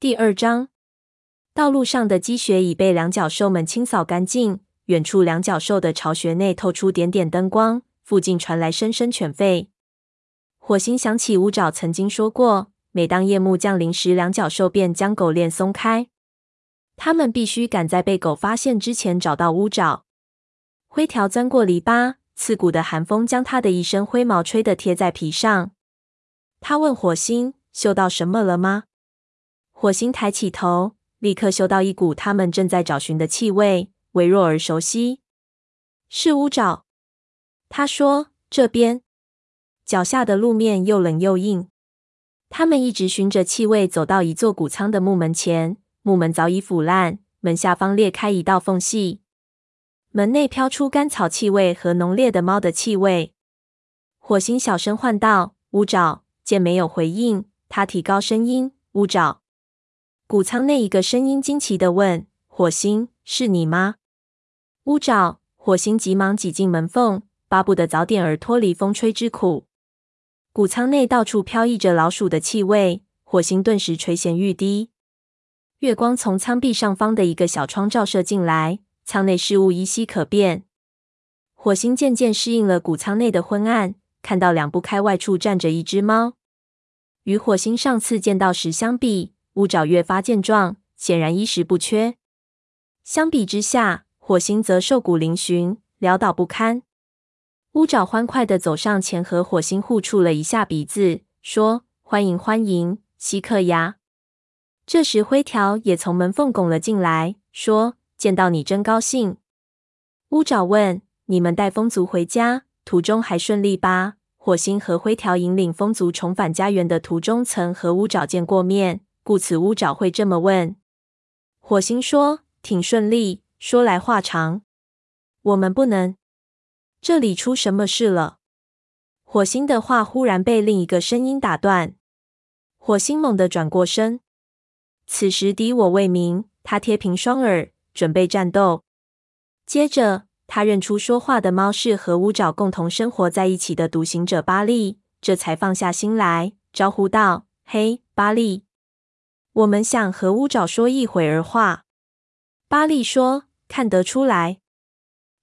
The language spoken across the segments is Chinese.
第二章，道路上的积雪已被两角兽们清扫干净。远处两角兽的巢穴内透出点点灯光，附近传来声声犬吠。火星想起乌爪曾经说过，每当夜幕降临时，两角兽便将狗链松开。他们必须赶在被狗发现之前找到乌爪。灰条钻过篱笆，刺骨的寒风将他的一身灰毛吹得贴在皮上。他问火星：“嗅到什么了吗？”火星抬起头，立刻嗅到一股他们正在找寻的气味，微弱而熟悉。是乌爪。他说：“这边。”脚下的路面又冷又硬。他们一直循着气味走到一座谷仓的木门前，木门早已腐烂，门下方裂开一道缝隙。门内飘出干草气味和浓烈的猫的气味。火星小声唤道：“乌爪！”见没有回应，他提高声音：“乌爪！”谷仓内一个声音惊奇地问：“火星，是你吗？”乌爪！火星急忙挤进门缝，巴不得早点儿脱离风吹之苦。谷仓内到处飘溢着老鼠的气味，火星顿时垂涎欲滴。月光从仓壁上方的一个小窗照射进来。仓内事物依稀可辨，火星渐渐适应了谷仓内的昏暗，看到两步开外处站着一只猫。与火星上次见到时相比，乌爪越发健壮，显然衣食不缺。相比之下，火星则瘦骨嶙峋，潦倒不堪。乌爪欢快地走上前，和火星互触了一下鼻子，说：“欢迎欢迎，西克亚。”这时，灰条也从门缝拱了进来，说。见到你真高兴。乌爪问：“你们带风族回家，途中还顺利吧？”火星和灰条引领风族重返家园的途中，曾和乌爪见过面，故此乌爪会这么问。火星说：“挺顺利。”说来话长，我们不能。这里出什么事了？火星的话忽然被另一个声音打断。火星猛地转过身，此时敌我未明，他贴平双耳。准备战斗。接着，他认出说话的猫是和乌爪共同生活在一起的独行者巴利，这才放下心来，招呼道：“嘿，巴利，我们想和乌爪说一会儿话。”巴利说：“看得出来，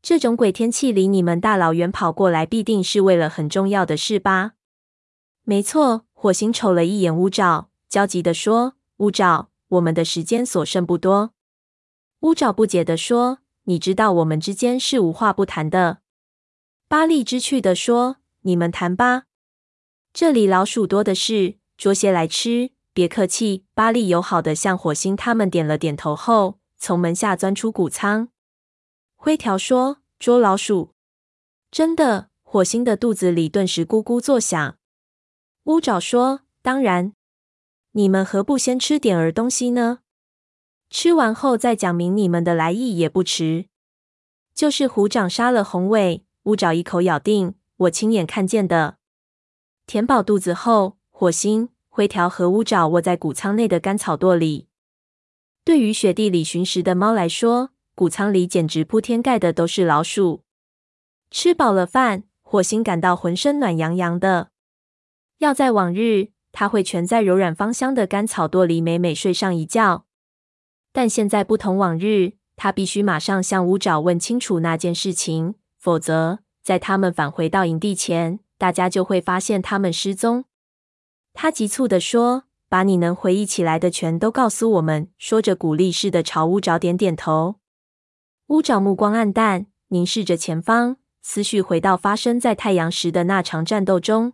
这种鬼天气里你们大老远跑过来，必定是为了很重要的事吧？”“没错。”火星瞅了一眼乌爪，焦急地说：“乌爪，我们的时间所剩不多。”乌爪不解地说：“你知道我们之间是无话不谈的。”巴利知趣地说：“你们谈吧，这里老鼠多的是，捉些来吃。别客气。”巴利友好的向火星他们点了点头后，从门下钻出谷仓。灰条说：“捉老鼠？真的？”火星的肚子里顿时咕咕作响。乌爪说：“当然。你们何不先吃点儿东西呢？”吃完后再讲明你们的来意也不迟。就是虎掌杀了宏伟，乌爪一口咬定，我亲眼看见的。填饱肚子后，火星、灰条和乌爪卧在谷仓内的干草垛里。对于雪地里寻食的猫来说，谷仓里简直铺天盖的都是老鼠。吃饱了饭，火星感到浑身暖洋洋的。要在往日，它会蜷在柔软芳香的干草垛里美美睡上一觉。但现在不同往日，它必须马上向乌爪问清楚那件事情，否则在他们返回到营地前，大家就会发现他们失踪。他急促地说：“把你能回忆起来的全都告诉我们。”说着，鼓励似的朝乌爪点点头。乌爪目光黯淡，凝视着前方，思绪回到发生在太阳时的那场战斗中。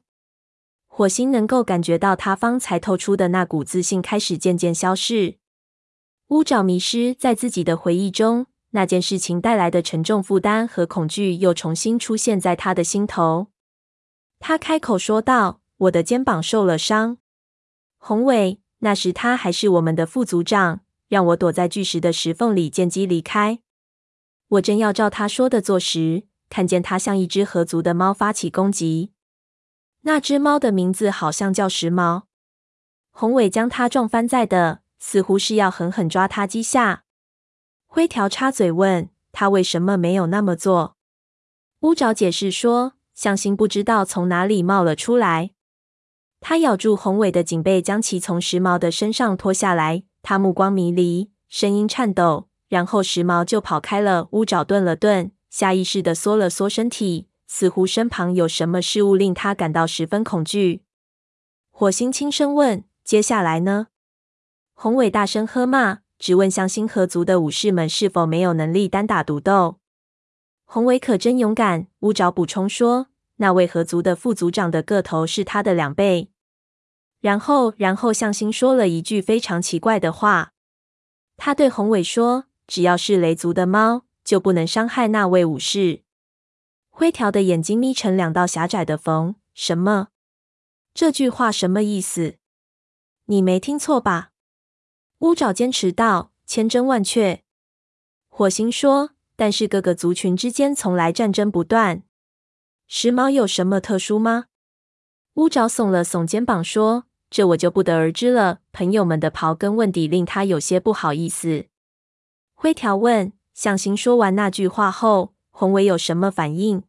火星能够感觉到他方才透出的那股自信开始渐渐消逝。乌爪迷失在自己的回忆中，那件事情带来的沉重负担和恐惧又重新出现在他的心头。他开口说道：“我的肩膀受了伤。宏伟，那时他还是我们的副组长，让我躲在巨石的石缝里见机离开。我正要照他说的做时，看见他向一只合族的猫发起攻击。那只猫的名字好像叫时髦。宏伟将它撞翻在的。”似乎是要狠狠抓它几下。灰条插嘴问他为什么没有那么做。乌爪解释说，向心不知道从哪里冒了出来。他咬住宏伟的颈背，将其从时髦的身上拖下来，他目光迷离，声音颤抖，然后时髦就跑开了。乌爪顿了顿，下意识地缩了缩身体，似乎身旁有什么事物令他感到十分恐惧。火星轻声问：“接下来呢？”宏伟大声喝骂，质问向星合族的武士们是否没有能力单打独斗。宏伟可真勇敢，乌爪补充说：“那位合族的副族长的个头是他的两倍。”然后，然后向心说了一句非常奇怪的话。他对宏伟说：“只要是雷族的猫，就不能伤害那位武士。”灰条的眼睛眯成两道狭窄的缝。什么？这句话什么意思？你没听错吧？乌爪坚持道：“千真万确。”火星说：“但是各个族群之间从来战争不断。时髦有什么特殊吗？”乌爪耸了耸肩膀说。这我就不得而知了。朋友们的刨根问底令他有些不好意思。灰条问：“向心说完那句话后，宏伟有什么反应？”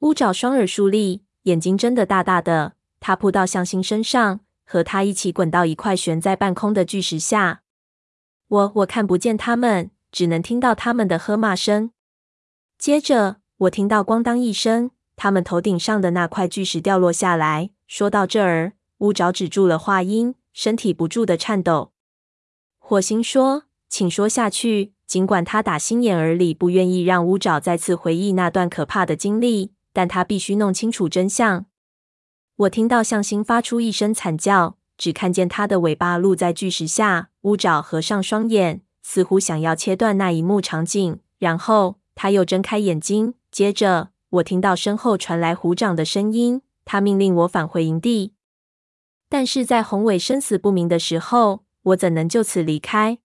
乌爪双耳竖立，眼睛睁得大大的。他扑到向心身上，和他一起滚到一块悬在半空的巨石下。我我看不见他们，只能听到他们的喝骂声。接着，我听到咣当一声，他们头顶上的那块巨石掉落下来。说到这儿。乌爪止住了话音，身体不住的颤抖。火星说：“请说下去。”尽管他打心眼儿里不愿意让乌爪再次回忆那段可怕的经历，但他必须弄清楚真相。我听到向星发出一声惨叫，只看见他的尾巴露在巨石下。乌爪合上双眼，似乎想要切断那一幕场景。然后他又睁开眼睛。接着，我听到身后传来虎掌的声音，他命令我返回营地。但是在宏伟生死不明的时候，我怎能就此离开？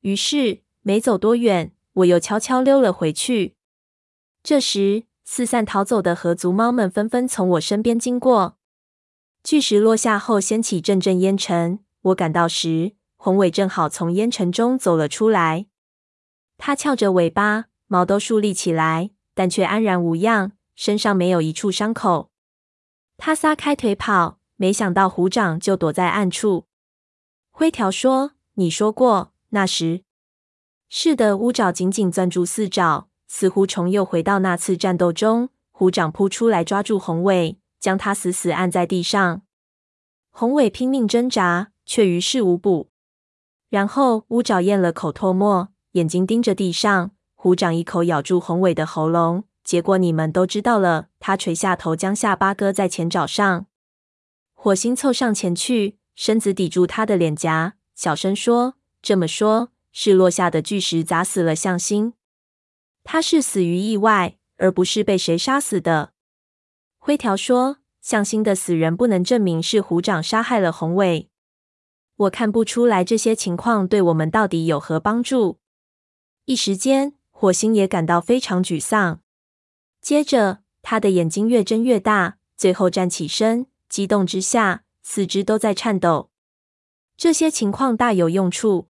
于是没走多远，我又悄悄溜了回去。这时，四散逃走的合族猫们纷纷从我身边经过。巨石落下后，掀起阵阵烟尘。我赶到时，宏伟正好从烟尘中走了出来。他翘着尾巴，毛都竖立起来，但却安然无恙，身上没有一处伤口。他撒开腿跑。没想到虎掌就躲在暗处。灰条说：“你说过那时。”是的，乌爪紧紧攥住四爪，似乎重又回到那次战斗中。虎掌扑出来抓住宏伟，将他死死按在地上。宏伟拼命挣扎，却于事无补。然后乌爪咽了口唾沫，眼睛盯着地上。虎掌一口咬住宏伟的喉咙，结果你们都知道了。他垂下头，将下巴搁在前爪上。火星凑上前去，身子抵住他的脸颊，小声说：“这么说，是落下的巨石砸死了向心。他是死于意外，而不是被谁杀死的。”灰条说：“向心的死人不能证明是虎掌杀害了宏伟。我看不出来这些情况对我们到底有何帮助。”一时间，火星也感到非常沮丧。接着，他的眼睛越睁越大，最后站起身。激动之下，四肢都在颤抖。这些情况大有用处。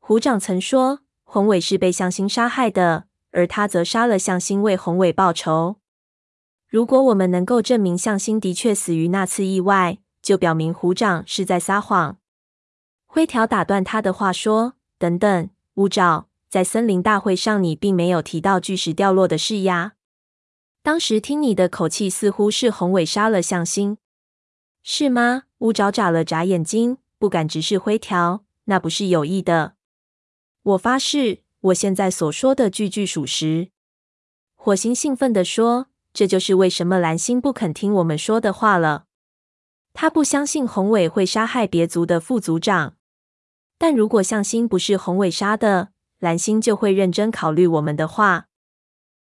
虎掌曾说，宏伟是被向心杀害的，而他则杀了向心为宏伟报仇。如果我们能够证明向心的确死于那次意外，就表明虎掌是在撒谎。灰条打断他的话说：“等等，乌爪，在森林大会上，你并没有提到巨石掉落的事呀。当时听你的口气，似乎是宏伟杀了向心。”是吗？乌爪眨了眨眼睛，不敢直视灰条。那不是有意的。我发誓，我现在所说的句句属实。火星兴奋地说：“这就是为什么蓝星不肯听我们说的话了。他不相信宏伟会杀害别族的副族长。但如果向心不是宏伟杀的，蓝星就会认真考虑我们的话。”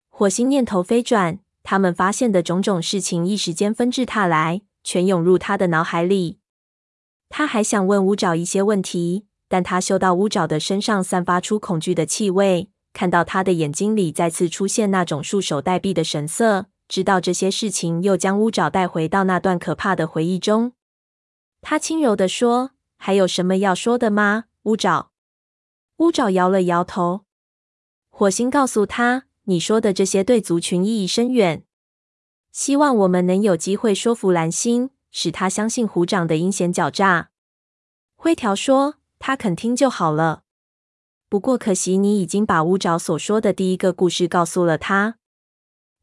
火星念头飞转，他们发现的种种事情一时间纷至沓来。全涌入他的脑海里。他还想问乌爪一些问题，但他嗅到乌爪的身上散发出恐惧的气味，看到他的眼睛里再次出现那种束手待毙的神色，知道这些事情又将乌爪带回到那段可怕的回忆中。他轻柔地说：“还有什么要说的吗，乌爪？”乌爪摇了摇头。火星告诉他：“你说的这些对族群意义深远。”希望我们能有机会说服蓝星，使他相信虎掌的阴险狡诈。灰条说：“他肯听就好了。不过可惜，你已经把乌爪所说的第一个故事告诉了他。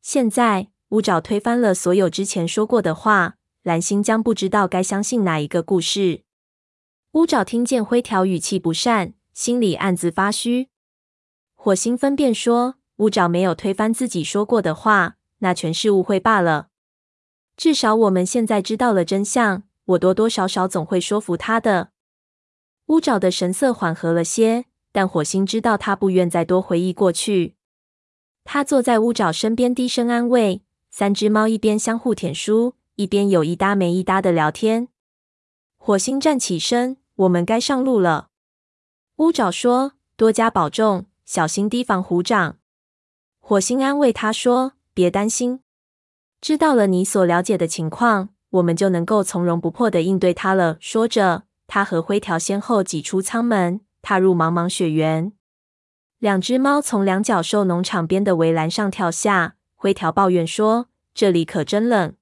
现在乌爪推翻了所有之前说过的话，蓝星将不知道该相信哪一个故事。乌爪听见灰条语气不善，心里暗自发虚。火星分辨说，乌爪没有推翻自己说过的话，那全是误会罢了。至少我们现在知道了真相，我多多少少总会说服他的。乌爪的神色缓和了些。但火星知道他不愿再多回忆过去。他坐在乌爪身边，低声安慰。三只猫一边相互舔书，一边有一搭没一搭的聊天。火星站起身：“我们该上路了。”乌爪说：“多加保重，小心提防虎掌。”火星安慰他说：“别担心，知道了你所了解的情况，我们就能够从容不迫地应对他了。”说着，他和灰条先后挤出舱门。踏入茫茫雪原，两只猫从两脚兽农场边的围栏上跳下。灰条抱怨说：“这里可真冷，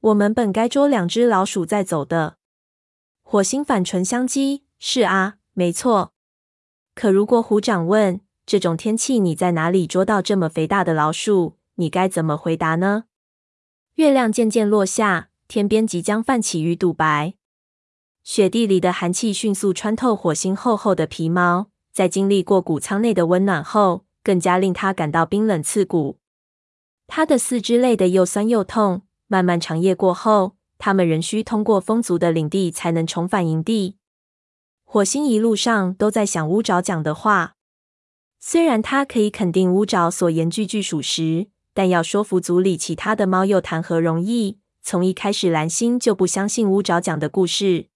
我们本该捉两只老鼠再走的。”火星反唇相讥：“是啊，没错。可如果虎掌问这种天气你在哪里捉到这么肥大的老鼠，你该怎么回答呢？”月亮渐渐落下，天边即将泛起鱼肚白。雪地里的寒气迅速穿透火星厚厚的皮毛，在经历过谷仓内的温暖后，更加令他感到冰冷刺骨。他的四肢累得又酸又痛。漫漫长夜过后，他们仍需通过风族的领地才能重返营地。火星一路上都在想乌爪讲的话，虽然他可以肯定乌爪所言句句属实，但要说服组里其他的猫又谈何容易？从一开始，蓝星就不相信乌爪讲的故事。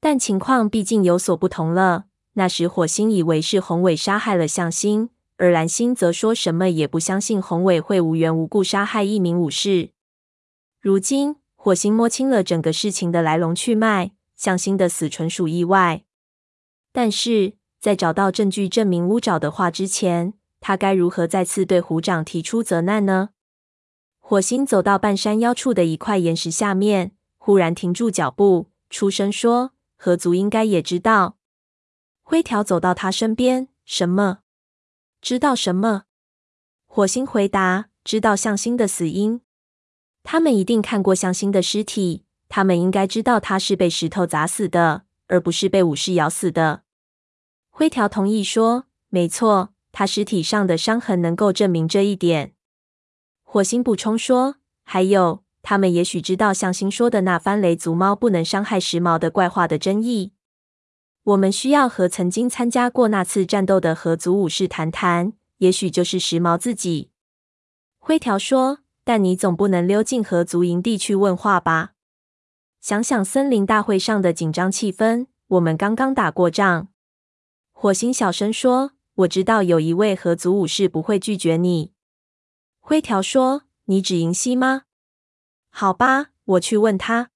但情况毕竟有所不同了。那时火星以为是宏伟杀害了向星，而蓝星则说什么也不相信宏伟会无缘无故杀害一名武士。如今火星摸清了整个事情的来龙去脉，向星的死纯属意外。但是在找到证据证明乌爪的话之前，他该如何再次对虎掌提出责难呢？火星走到半山腰处的一块岩石下面，忽然停住脚步，出声说。河族应该也知道。灰条走到他身边，什么？知道什么？火星回答：知道向心的死因。他们一定看过向心的尸体，他们应该知道他是被石头砸死的，而不是被武士咬死的。灰条同意说：没错，他尸体上的伤痕能够证明这一点。火星补充说：还有。他们也许知道向星说的那番雷族猫不能伤害时髦的怪话的真意。我们需要和曾经参加过那次战斗的河族武士谈谈，也许就是时髦自己。灰条说：“但你总不能溜进河族营地去问话吧？想想森林大会上的紧张气氛，我们刚刚打过仗。”火星小声说：“我知道有一位合族武士不会拒绝你。”灰条说：“你指银溪吗？”好吧，我去问他。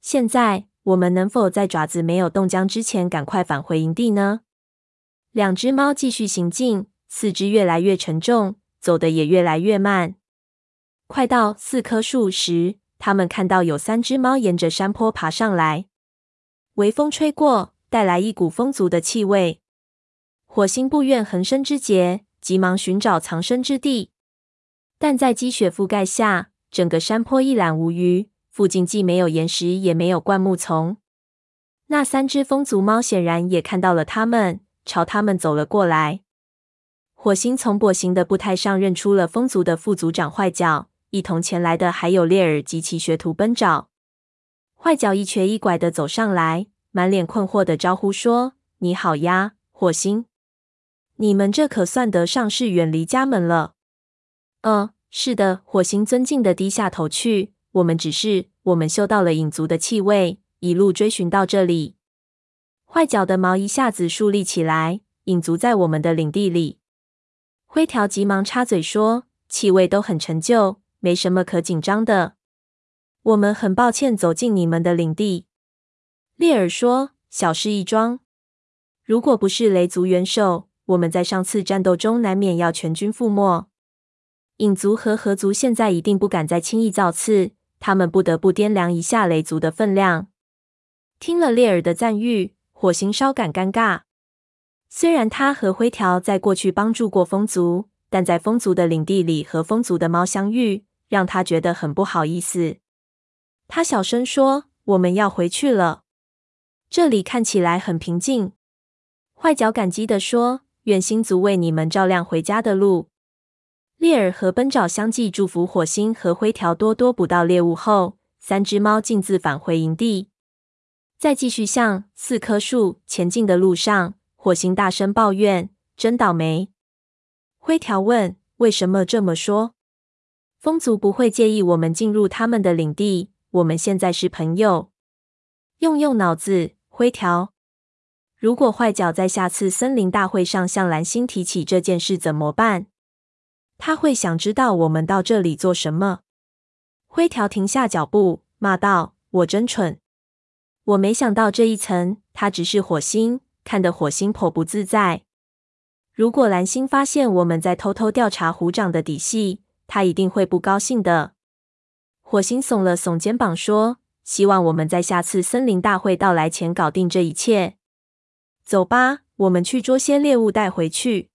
现在我们能否在爪子没有冻僵之前赶快返回营地呢？两只猫继续行进，四肢越来越沉重，走得也越来越慢。快到四棵树时，他们看到有三只猫沿着山坡爬上来。微风吹过，带来一股风族的气味。火星不愿横生枝节，急忙寻找藏身之地，但在积雪覆盖下。整个山坡一览无余，附近既没有岩石，也没有灌木丛。那三只风族猫显然也看到了他们，朝他们走了过来。火星从跛行的步态上认出了风族的副族长坏脚，一同前来的还有猎尔及其学徒奔爪。坏脚一瘸一拐的走上来，满脸困惑的招呼说：“你好呀，火星，你们这可算得上是远离家门了。”“嗯。”是的，火星尊敬的低下头去。我们只是，我们嗅到了影族的气味，一路追寻到这里。坏脚的毛一下子竖立起来。影族在我们的领地里。灰条急忙插嘴说：“气味都很陈旧，没什么可紧张的。我们很抱歉走进你们的领地。”猎尔说：“小事一桩。如果不是雷族元首，我们在上次战斗中难免要全军覆没。”影族和河族现在一定不敢再轻易造次，他们不得不掂量一下雷族的分量。听了猎尔的赞誉，火星稍感尴尬。虽然他和灰条在过去帮助过风族，但在风族的领地里和风族的猫相遇，让他觉得很不好意思。他小声说：“我们要回去了，这里看起来很平静。”坏脚感激地说：“愿星族为你们照亮回家的路。”猎尔和奔爪相继祝福火星和灰条多多捕到猎物后，三只猫径自返回营地。在继续向四棵树前进的路上，火星大声抱怨：“真倒霉！”灰条问：“为什么这么说？”风族不会介意我们进入他们的领地。我们现在是朋友。用用脑子，灰条。如果坏脚在下次森林大会上向蓝星提起这件事，怎么办？他会想知道我们到这里做什么。灰条停下脚步，骂道：“我真蠢！我没想到这一层。他只是火星，看得火星颇不自在。如果蓝星发现我们在偷偷调查虎掌的底细，他一定会不高兴的。”火星耸了耸肩膀，说：“希望我们在下次森林大会到来前搞定这一切。走吧，我们去捉些猎物带回去。”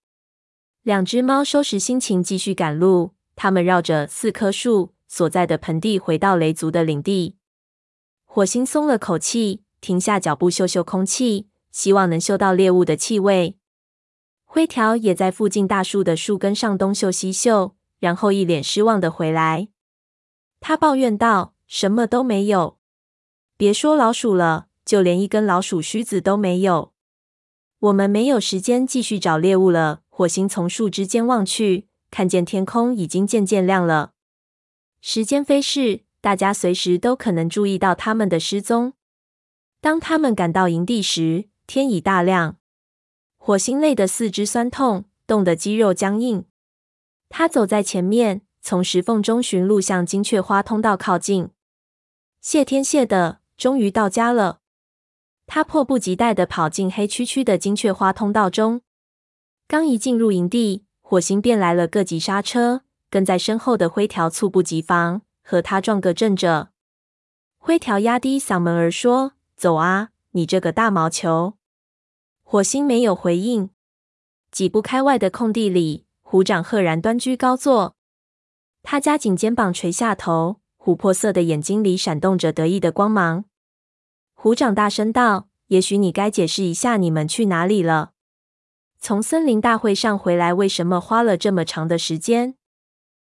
两只猫收拾心情，继续赶路。它们绕着四棵树所在的盆地回到雷族的领地。火星松了口气，停下脚步，嗅嗅空气，希望能嗅到猎物的气味。灰条也在附近大树的树根上东嗅西嗅，然后一脸失望的回来。他抱怨道：“什么都没有，别说老鼠了，就连一根老鼠须子都没有。我们没有时间继续找猎物了。”火星从树枝间望去，看见天空已经渐渐亮了。时间飞逝，大家随时都可能注意到他们的失踪。当他们赶到营地时，天已大亮。火星累得四肢酸痛，冻得肌肉僵硬。他走在前面，从石缝中寻路，向金雀花通道靠近。谢天谢地，终于到家了。他迫不及待地跑进黑黢黢的金雀花通道中。刚一进入营地，火星便来了个急刹车，跟在身后的灰条猝不及防，和他撞个正着。灰条压低嗓门儿说：“走啊，你这个大毛球！”火星没有回应。几步开外的空地里，虎掌赫然端居高坐，他夹紧肩膀，垂下头，琥珀色的眼睛里闪动着得意的光芒。鼓掌大声道：“也许你该解释一下，你们去哪里了？”从森林大会上回来，为什么花了这么长的时间？